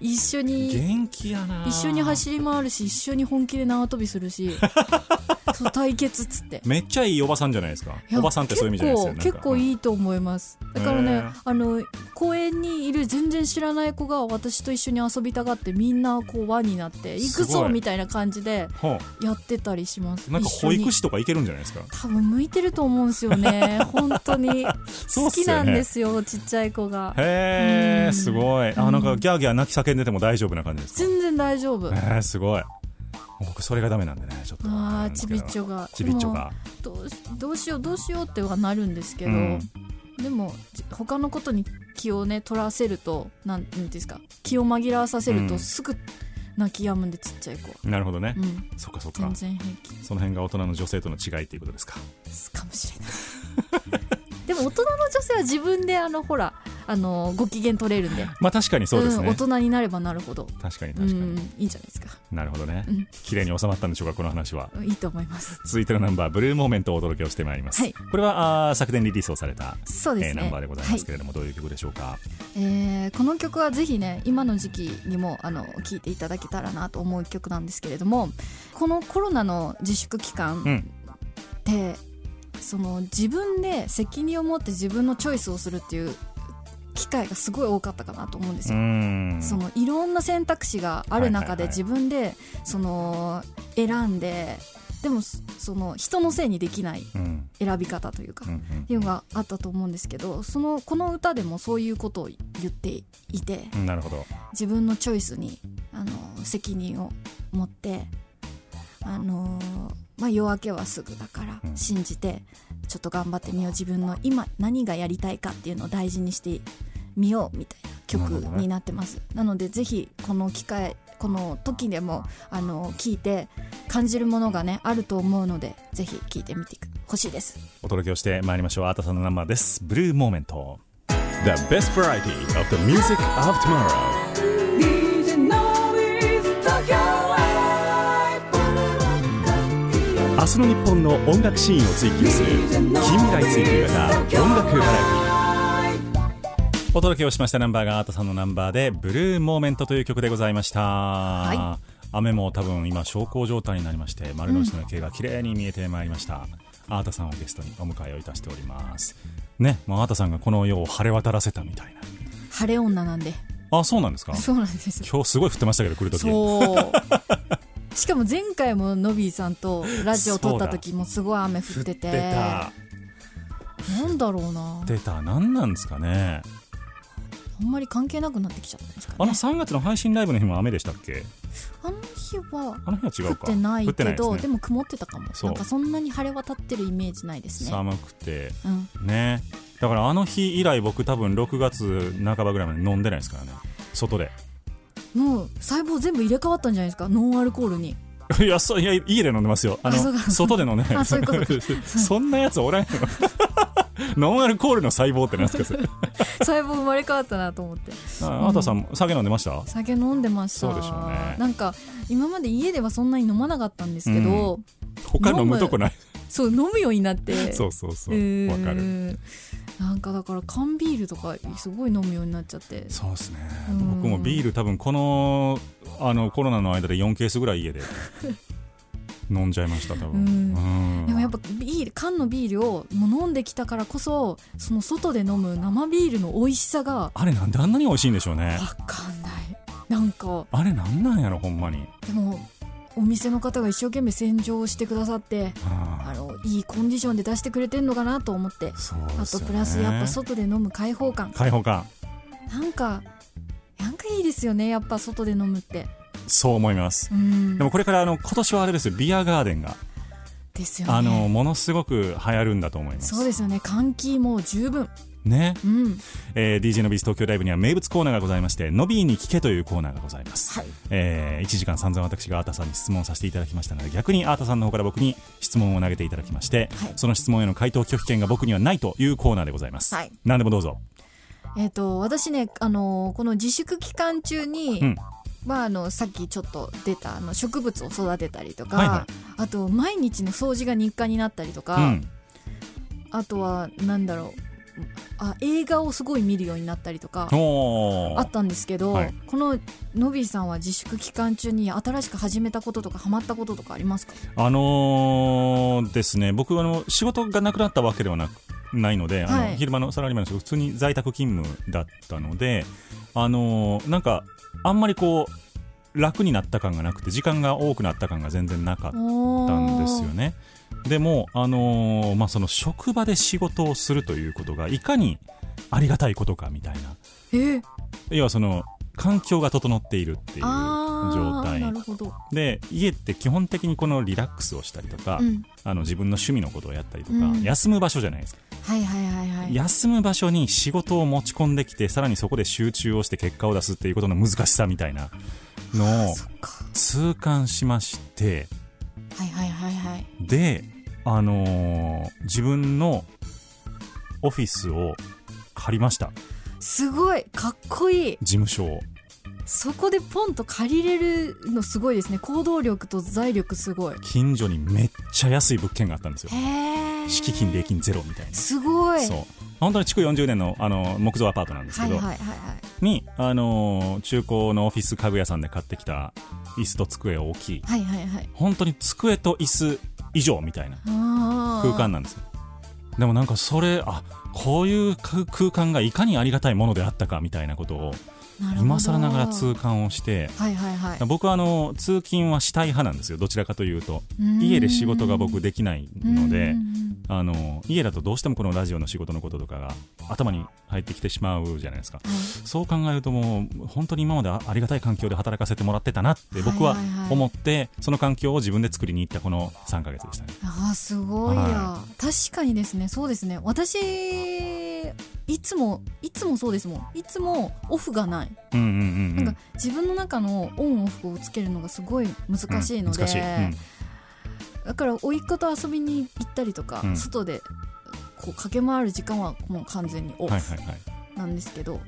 一緒に元気やな。一緒に走り回るし一緒に本気で縄跳びするし [laughs] そう対決っつって。めっちゃいいおばさんじゃないですか。おばさんってそういう意味じゃないですよ。結構結構いいいと思います。だからねあの公園にいる全然知らない子が私と一緒に遊びたがってみんなこう輪になって行くぞみたいな感じでほやってたりします。うなんか保育士とかいけるんじゃないですか？多分向いてると思うんですよね。[laughs] 本当に。好きなんですよちっちゃい子が。へえうん。すごい。あなんかギャーギャー泣き叫んでても大丈夫な感じですか？全然大丈夫。えー、すごい。僕それがダメなんでねちょっと。あーちびっちょが。ちびっちょが。どうしどうしようどうしようってはなるんですけど、うん。でもじ他のことに気をね取らせるとなんていうんですか気を紛らわさせるうん。とすぐ泣き止むんでちっちゃい子。はなるほどね、うん。そっかそっか。全然平気。その辺が大人の女性との違いっていうことですか？かもしれない。でも大人の女性は自分であのほらあのご機嫌取れるんで。まあ確かにそうですね、ん、大人になればなるほど。確かにう確かに、んいいんじゃないですか。なるほどね、うん。綺麗に収まったんでしょうかこの話は。いいと思います。続いてのナンバーブルーモーメントをお届けをしてまいります、はい。これはあー昨年リリースをされた、そうですね、えーナンバーでございますけれども、どういう曲でしょうか？えーこの曲はぜひね今の時期にもあの聴いていただけたらなと思う曲なんですけれどもこのコロナの自粛期間うん。って、その自分で責任を持って自分のチョイスをするっていう機会がすごい多かったかなと思うんですうよ。そのいろんな選択肢がある中で自分でその選んででもその人のせいにできないうん。選び方というかいうのがあったと思うんですけどそのこの歌でもそういうことを言っていてうんなるほど。自分のチョイスにあの責任を持ってあのまあ、夜明けはすぐだからうん。信じてちょっと頑張ってみよう自分の今何がやりたいかっていうのを大事にしてみようみたいな曲になってます。なのでぜひこの機会この時でもあの聞いて感じるものがねあると思うのでぜひ聞いてみてほしいです。お届けをしてまいりましょう。アータさんのナンバーです。ブルーモーメント The best variety of the music of tomorrow 明日の日本の音楽シーンを追求する近未来追求型音楽バラエティお届けをしました。ナンバーがアートさんのナンバーで「ブルーモーメント」という曲でございました、雨も多分今小康状態になりまして丸の内の夜景が綺麗に見えてまいりました、アートさんをゲストにお迎えをいたしております。ね、まあ、アートさんがこの世を晴れ渡らせたみたい晴れ女なんで。なあそうなんですか？そうなんです。よ今日すごい降ってましたけど来る時。そうしかも前回もノビーさんとラジオ撮った時もすごい雨降ってて。なんだろうな。出た。何なんですかね。あんまり関係なくなってきちゃったんですかあのね3月の配信ライブの日も雨でしたっけ？あの日はあの日は違降っうかてないけ降ってないどで,、ね。も曇ってたかも。なんかそんなに晴れ渡ってるイメージないですね。寒くて。うん。ね。だからあの日以来僕多分6月半ばぐらいまで飲んでないですからね。外でもう細胞全部入れ替わったんじゃないですか？ノンアルコールに。[laughs] いやそういや家で飲んでますよ。あの外で飲んでないあそ [laughs] そんなやつおらんよ。[laughs] ノンアルコールの細胞ってなんですか？細胞生まれ変わったなと思って。ああたさんも酒飲んでました？酒飲んでました。そうでしょうね。なんか今まで家ではそんなに飲まなかったんですけど、他飲むとこない。そう飲むようになって。そうそうそう。うわかる。んなんかだから缶ビールとかすごい飲むようになっちゃって。そうですね。うん。僕もビール多分このあのコロナの間で4ケースぐらい家で [laughs] 飲んじゃいました多分。でもやっぱビール缶のビールをもう飲んできたからこそその外で飲む生ビールの美味しさがあれなんであんなに美味しいんでしょうね。わかんない。なんか。あれなんなんやろほんまに。でもお店の方が一生懸命洗浄してくださってああのいいコンディションで出してくれてんのかなと思って。そうあとプラスやっぱ外で飲む開放感。開放感。なんかなんかいいですよねやっぱ外で飲むって。そう思います。うん。でもこれからあの今年はあれですよ。ビアガーデンが、ですよね。あのものすごく流行るんだと思います。そうですよね。換気も十分ね、うん。えー DJ のビース東京ライブには名物コーナーがございましてのびーに聞けというコーナーがございます、はい。え1時間散々私がアータさんに質問させていただきましたので逆にアータさんの方から僕に質問を投げていただきまして、はい。その質問への回答拒否権が僕にはないというコーナーでございます、はい。何でもどうぞ。えっ、と私ねあのこの自粛期間中に、うん。まあ、あのさっきちょっと出たあの植物を育てたりとか、はいはい。あと毎日の掃除が日課になったりとか、うん。あとはなんだろうあ映画をすごい見るようになったりとかあったんですけど、はい。こののびーさんは自粛期間中に新しく始めたこととかハマったこととかありますか？あのーですね。僕はあの仕事がなくなったわけではなくないので、あはい。の昼間のサラリーマンの仕事普通に在宅勤務だったので、あのーなんかあんまりこう楽になった感がなくて時間が多くなった感が全然なかったんですよね。でも、あのーまあ、その職場で仕事をするということがいかにありがたいことかみたいな。えー、要はその環境が整っているっていう状態。で家って基本的にこのリラックスをしたりとか、うん、あの自分の趣味のことをやったりとか、うん。休む場所じゃないですか、はいはいはいはい。休む場所に仕事を持ち込んできてさらにそこで集中をして結果を出すっていうことの難しさみたいなのを痛感しまして。はいはいはいはい。であのー自分のオフィスを借りました。すごい。かっこいい。事務所を。そこでポンと借りれるのすごいですね。行動力と財力すごい。近所にめっちゃ安い物件があったんですよ。敷金礼金ゼロみたいな。すごい。そう。本当に築40年のあの木造アパートなんですけど、はいはいはいはい。に、あのー中古のオフィス家具屋さんで買ってきた椅子と机を置きはいはいはい。本当に机と椅子以上みたいな空間なんですよ。でもなんかそれあこういう空空間がいかにありがたいものであったかみたいなことを今更ながら痛感をしてはいはいはい。僕はあの通勤はしたい派なんですよどちらかというと。うん。家で仕事が僕できないのであの家だとどうしてもこのラジオの仕事のこととかが頭に入ってきてしまうじゃないですか。うんはい。そう考えるともう本当に今まであありがたい環境で働かせてもらってたなって僕ははいはい。はい思ってその環境を自分で作りに行ったこの3ヶ月でしたね。あーすごいや、は確かにですね。そうですね。私いつもいつもそうですもん。いつもオフがない、うんうんうんうん。なんか自分の中のオンオフをつけるのがすごい難しいので、うんだから甥っ子と遊びに行ったりとか、うん。外でこう駆け回る時間はもう完全にオフはいはいはい。なんですけど、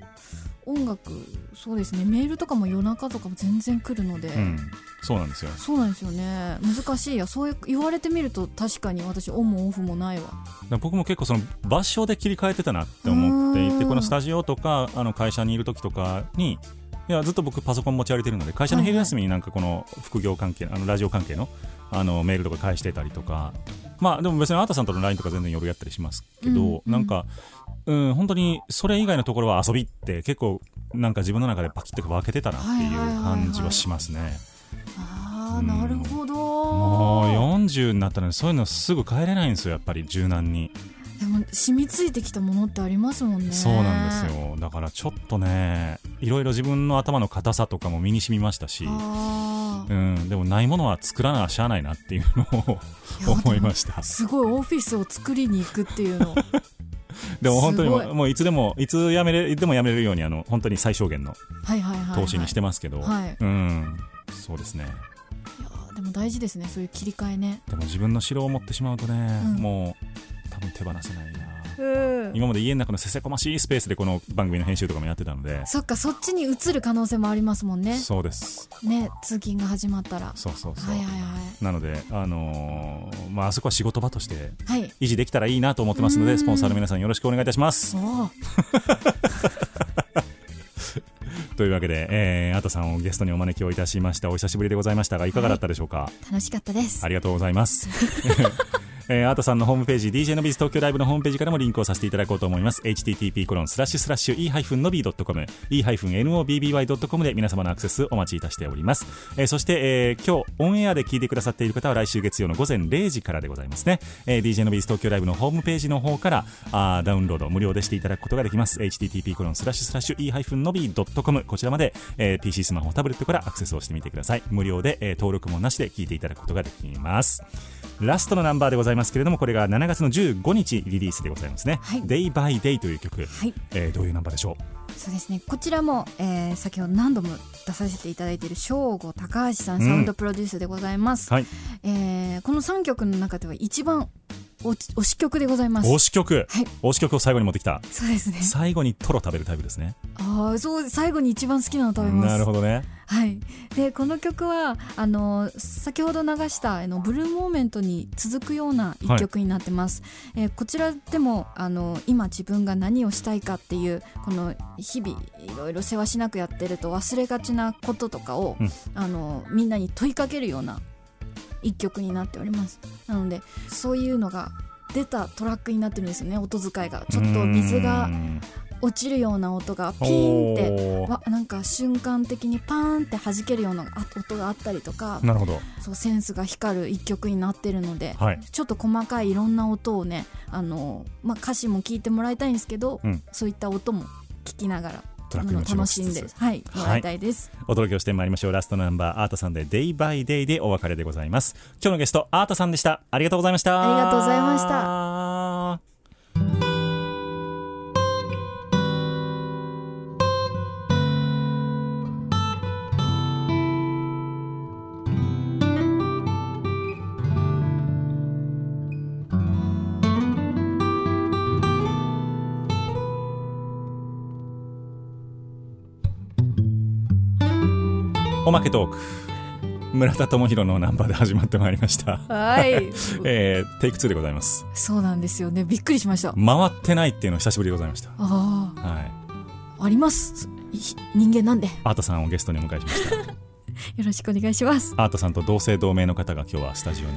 音楽そうですね。メールとかも夜中とかも全然来るので、うん、そうなんですよ。そうなんですよね。難しいや。そう言われてみると確かに私オンもオフもないわ。僕も結構その場所で切り替えてたなって思っていうてん。このスタジオとかあの会社にいる時とかにいやずっと僕パソコン持ち歩いてるので会社の昼休みになんかこの副業関係あのラジオ関係のあのメールとか返してたりとかまあでも別にあーたさんとの LINE とか全然夜やったりしますけど、うんうんなんかうん本当にそれ以外のところは遊びって結構なんか自分の中でパキッと分けてたなっていう感じはしますね。ああうんなるほどもう40になったのにそういうのすぐ帰れないんですよやっぱり柔軟に。でも染みついてきたものってありますもんね。そうなんですよ。だからちょっとねいろいろ自分の頭の硬さとかも身に染みましたし、あうん、でもないものは作らなしゃあないなっていうのを思いました。すごいオフィスを作りに行くっていうの。[laughs] でも本当にもうもういつでもいつやめれでもやめれるようにあの本当に最小限の投資にしてますけど、はい。うん。そうですね。いやーでも大事ですねそういう切り替えね。でも自分の城を持ってしまうとね、うん。もう多分手放せないな。うん。今まで家の中のせせこましいスペースでこの番組の編集とかもやってたので。そっかそっちに移る可能性もありますもんね。そうです。ね通勤が始まったら。そうそうそう、はいはいはい。なので、あのーまあ、あそこは仕事場としてはい。維持できたらいいなと思ってますのうん。でスポンサーの皆さんよろしくお願いいたします。[laughs] というわけで、えー、あとさんをゲストにお招きをいたしました。お久しぶりでございましたがいかがだったでしょうか、楽しかったです。ありがとうございます [laughs] [laughs] えー、あとさんのホームページ DJ のビズ東京ライブのホームページからもリンクをさせていただこうと思います。http コロンスラッシュスラッシュ e-nobby.com e-nobby.com で皆様のアクセスお待ちいたしております、えーそして、えー今日オンエアで聞いてくださっている方は来週月曜の午前0時からでございますね、えー DJ のビズ東京ライブのホームページの方からあダウンロード無料でしていただくことができます。http コロンスラッシュスラッシュ e-nobby.com こちらまで、えー PC スマホタブレットからアクセスをしてみてください。無料で、えー登録もなしで聞いていただくことができます。ラストのナンバーでございます。けれどもこれが7月の15日リリースでございますね、はい。Day by Day という曲、はい。えーどういうナンバーでしょそうですね。こちらも、えー先ほど何度も出させていただいている正吾高橋さんうんサウンドプロデュースでございます、うはい。えーこの3曲の中では一番お推し曲でございます。推し曲、はい。推し曲を最後に持ってきた。そうですね。最後にトロ食べるタイプですね。ああそう最後に一番好きなの食べます。なるほどね。はい、でこの曲はあの先ほど流したあのブルーモーメントに続くような一曲になってます、えーこちらでもあの今自分が何をしたいかっていうこの日々いろいろ世話しなくやってると忘れがちなこととかを、うん。あのみんなに問いかけるような一曲になっております。なのでそういうのが出たトラックになってるんですよね。音遣いが。ちょっと水うが落ちるような音がピーンってわなんか瞬間的にパーンって弾けるようなあ音があったりとかなるほど。そうセンスが光る一曲になってるので、はい。ちょっと細かいいろんな音をねあの、まあ、歌詞も聞いてもらいたいんですけど、うん。そういった音も聞きながらトラックにも注目楽ししつつんではいもらいたいです、お届けをしてまいりましょう。ラストナンバーアートさんで Day by Day でお別れでございます。今日のゲストアートさんでした。ありがとうございました。ありがとうございましたおまけトーク。村田智弘のナンバーで始まってまいりました。はい。[laughs] えー、テイク2でございます。そうなんですよね。びっくりしました。回ってないっていうの久しぶりでございました。あはい。ああります？い人間なんで。よアートさんをゲストにお迎えしました。[laughs] ろしくお願いします。アートさんと同姓同名の方が今日はスタジオに。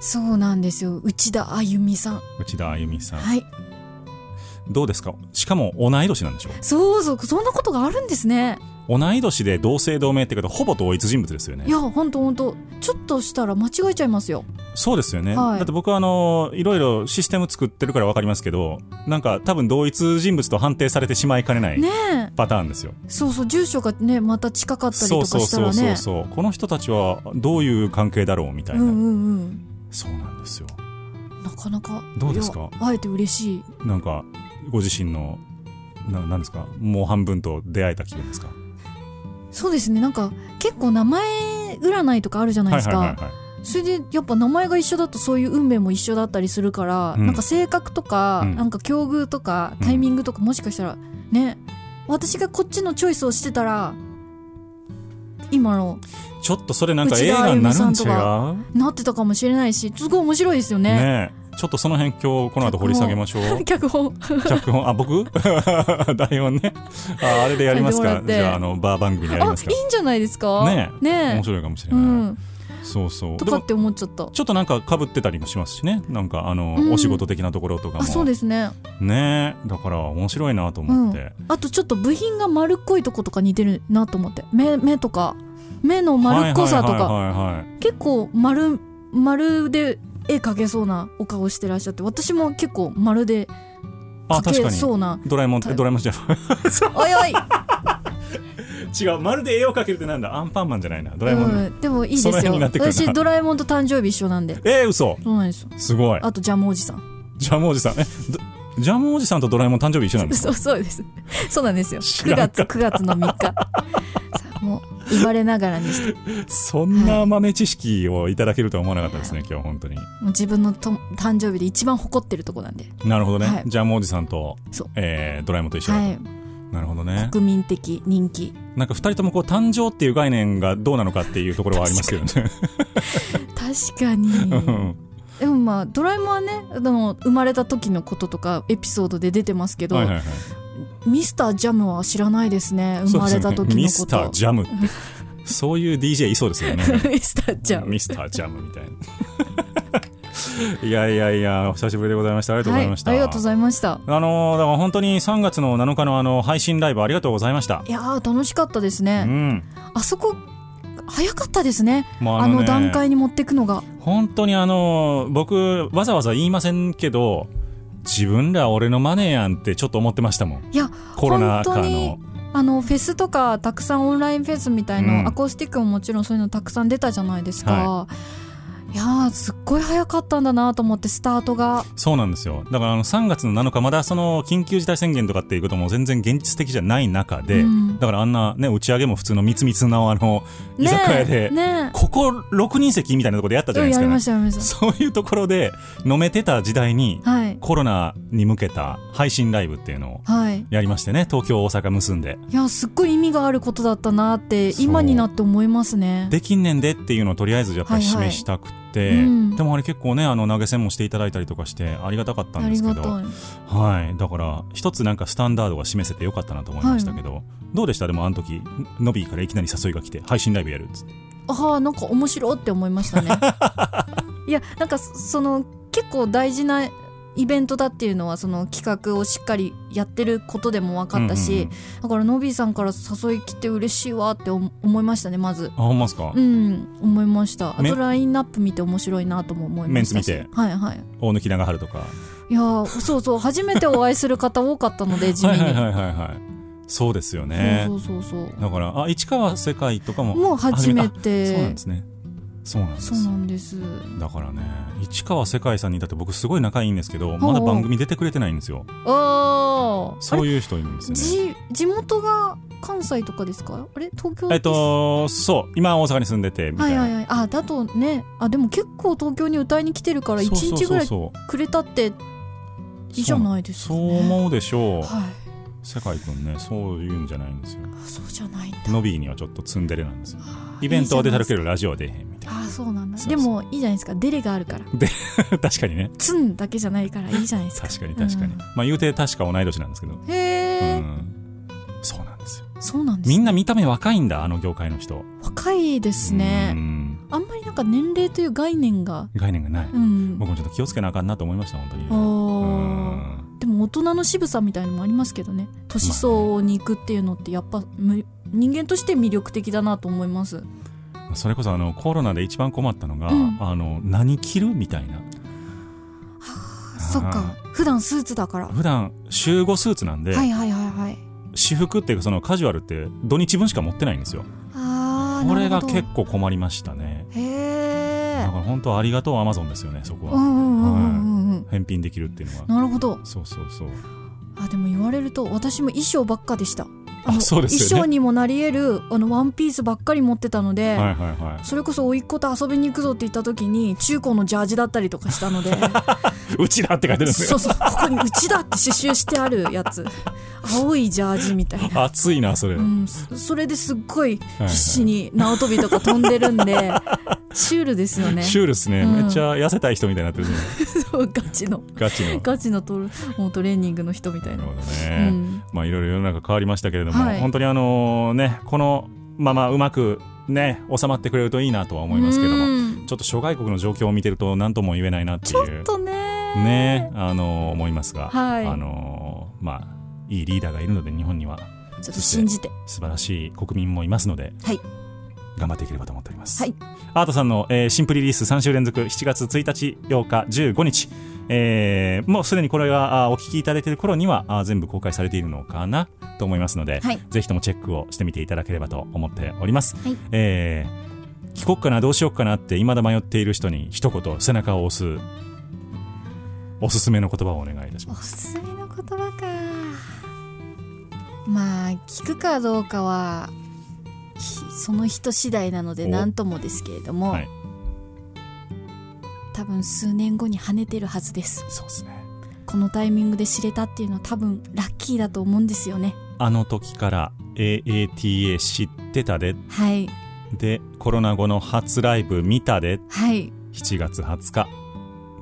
そうなんですよ。内田あゆみさん。内田あゆみさん、はい。どうですか？しかも同い年なんでしょ？そうそうそんなことがあるんですね同い年で同姓同名ってことはほぼ同一人物ですよね。いやほんとほんとちょっとしたら間違えちゃいますよ。そうですよね、はい。だって僕はあのいろいろシステム作ってるから分かりますけどなんか多分同一人物と判定されてしまいかねないパターンですよ、そうそう住所がねまた近かったりそうとかしたそうそうそうらねそう。この人たちはどういう関係だろうみたいな、うんうんうん。そうなんですよ。なかなかどうですか？あえて嬉しい。なんかご自身のななんですか？もう半分と出会えた気分ですか？そうですね。なんか結構名前占いとかあるじゃないですか、はいはいはいはい。それでやっぱ名前が一緒だとそういう運命も一緒だったりするから、うん。なんか性格とか、うん。なんか境遇とかタイミングとかもしかしたらね。私がこっちのチョイスをしてたら今のちょっとそれなんか映画になるん違う？なってたかもしれないしすごい面白いですよね。ねえちょっとその辺今日この後掘り下げましょう。脚本。脚本。あ僕？[laughs] 台本ね。ああれでやりますか？じゃああのバー番組でやりますかいんじゃないですか？ねえ。ね面白いかもしれない、うん。そうそう。とかって思っちゃった。ちょっとなんか被ってたりもしますしね。なんかあの、うん。お仕事的なところとかも。あそうですね。ねえ。だから面白いなと思って、あとちょっと部品が丸っこいとことか似てるなと思って。目目とか。目の丸っこさとか。結構丸丸で絵描けそうなお顔してらっしゃって私も結構丸で描けそうなドラえもんドラえもんじゃ [laughs] おいおい、違うまるで絵を描けるってなんだ。アンパンマンじゃないな。ドラえもん、うん、でもいいですよ。私ドラえもんと誕生日一緒なんで。えー、嘘そうなんですよ。すごい。あとジャムおじさん。ジャムおじさん。えどジャムおじさんとドラえもん誕生日一緒なんですかそうそうです。そうなんですよ。9知らんか月9月の3日もう言われながらにしてもそんな豆知識をいただけるとは思わなかったですね今日本当に。う自分のと誕生日で一番誇ってるとこなんで。なるほどね、はい。ジャムおじさんとえー、ドラえもんと一緒だと、はい。なるほどね。国民的人気。なんか二人ともこう誕生っていう概念がどうなのかっていうところはありますけどね。確かに。うん。でもまあドラえもんはねあの生まれた時のこととかエピソードで出てますけど、はいはいはいミスタージャムは知らないですね。生まれた時のこと。ミスタージャムって。そういう DJ いそうですよねミスタージャム。ミスタージャムみたいな。いやいやいやお久しぶりでございました。ありがとうございました、はい、ありがとうございました。あのーだから本当に3月の7日のあの配信ライブありがとうございました。いやー楽しかったですうね、ん。あそこ早かったですね。あもうね。の段階に持ってくのが。本当にあの僕わざわざ言いませんけど自分ら俺のマネーやんってちょっと思ってましたもん。いやコロナ禍本当にのあのフェスとかたくさんオンラインフェスみたいの、うん。アコースティックももちろんそういうのたくさん出たじゃないですか、、はいやーすっごい早かったんだなと思ってスタートが。そうなんですよ。だからあの3月の7日まだその緊急事態宣言とかっていうことも全然現実的じゃない中で、うん。だからあんなね打ち上げも普通のみつみつのあの居酒屋で、ねここ6人席みたいなところでやったじゃないですか、えやりましたやりましそういうところで飲めてた時代にたはい。コロナに向けた配信ライブっていうのをはい。やりましてね東京大阪結んで。いやすっごい意味があることだったなって今になって思いますね。できんねんでっていうのをとりあえずやっぱりはいはい。示したくて、うん。でもあれ結構ねあの投げ銭もしていただいたりとかしてありがたかったんあですけど。はい。だから一つなんかスタンダードが示せてよかったなと思いましたけど、どうでした？でもあの時ノビーからいきなり誘いが来て配信ライブやるっつって。ああなんか面白って思いましたね。[laughs] いやなんかそその結構大事なイベントだっていうのはその企画をしっかりやってることでも分かったし、だからノビーさんから誘い来て嬉しいわって思思いましたねまず。あほんまっすか、うん思いました。あめとラインナップ見て面白いなとも思いました。しメンツ見て？はいはい。大貫長春とか。いやーそうそう初めてお会いする方多かったので地味に、はいはいはいはいはい。そうですよね。そうそうそうだからあ市川世界とかももう初めあてそうなんですねそうなんです。そうなんです。だからね市川世界さんにだって僕すごい仲いいんですけどうまだ番組出てくれてないんですよ。ああそういう人いるんですよね。じ地元が関西とかですか？あれ？東京えっとそう。今大阪に住んでてみたな、はいいはいはい。あだとね。あでも結構東京に歌いに来てるから1日ぐらいくれたっていいじゃないですか、そうね、思うでしょう。はい世界くんねそういうんじゃないんですよ。あそうじゃないんだ。ノビーにはちょっとツンデレなんですよ。イベントは出たるけどラジオは出へんみたいああそうなんだ。でもいいじゃないですか。デレがあるから。な [laughs] 確かにね。ツンだけじゃないからいいじゃないですか。確かに確かに、うん。まあ言うて確か同い年なんですけど、へえ、うん。そうなんですよ。そうなんです、みんな見た目若いんだあの業界の人。若いですね、うん。あんまりなんか年齢という概念が。概念がない、うん。僕もちょっと気をつけなあかんなと思いました本当に。あーでも大人の渋さみたいのもありますけどね。年相に行くっていうのってやっぱむ人間として魅力的だなと思います。それこそあのコロナで一番困ったのが、うん。あの何着るみたいな。そっか。普段スーツだから。普段週5スーツなんで、はいはいはいはい。私服っていうかそのカジュアルって土日分しか持ってないんですよ。ああこれが結構困りましたね。へえだから本当ありがとうアマゾンですよねそこは、うんうんうんうん返品できるっていうのは。なるほど。そうそうそう。あでも言われると私も衣装ばっかでしたあのそうですよね。衣装にもなり得るあのワンピースばっかり持ってたので、はいはいはい。それこそ甥っ子と遊びに行くぞって言った時に中高のジャージだったりとかしたので [laughs] うちだって書いてるんですよ。そうそうここに「うちだ」って刺繍してあるやつ。青いジャージみたいな、熱いなそれ、うん、そそれですっごいはい必死に縄跳びとか飛んでるんでシュールですよね。シュールっすね、うん。めっちゃ痩せたい人みたいになってるね。[laughs] そうガチの。ガチの。ガチのトレもうトレーニングの人みたいな。なるほどうね、ん。まあいろいろ世の中変わりましたけれども、はい。本当にあのねこのままうまくね収まってくれるといいなとは思いますけども、うん。ちょっと諸外国の状況を見てると何とも言えないなっていうとね。ねあの思いますが、はい。あのまあいいリーダーがいるので日本にはちょっと信じて。素晴らしい国民もいますので、はい。頑張っていければと思っております、はい。アートさんの、えー新プリリース3週連続7月1日8日15日、えーもうすでにこれがあお聞きいただいている頃にはあ全部公開されているのかなと思いますので、はい。ぜひともチェックをしてみていただければと思っております、はい。えー聞こっかなどうしよっかなって未だ迷っている人に一言背中を押すおすすめの言葉をお願いいたしおます。すすめの言葉か。まあ聞くかどうかはひその人次第なのでお。何ともですけれども、はい多分数年後に跳ねてるはずです。そうですね。このタイミングで知れたっていうのは多分ラッキーだと思うんですよね。あの時から AATA 知ってたで。はい。でコロナ後の初ライブ見たで。はい。7月20日。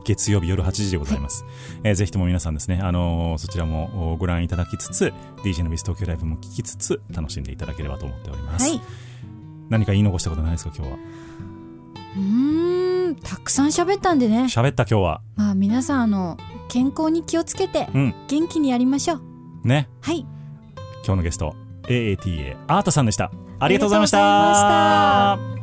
月曜日夜8時でございます、えーぜひとも皆さんですね、あのーそちらもおご覧いただきつつ DJ のビス東京ライブも聞きつつ楽しんでいただければと思っております、はい。何か言い残したことないですか今日は？うーんたくさん喋ったんでね。喋った今日は。まあ皆さんあの健康に気をつけてうん。元気にやりましょう。ね。はい。今日のゲスト AATA アートさんでした。ありがとうございました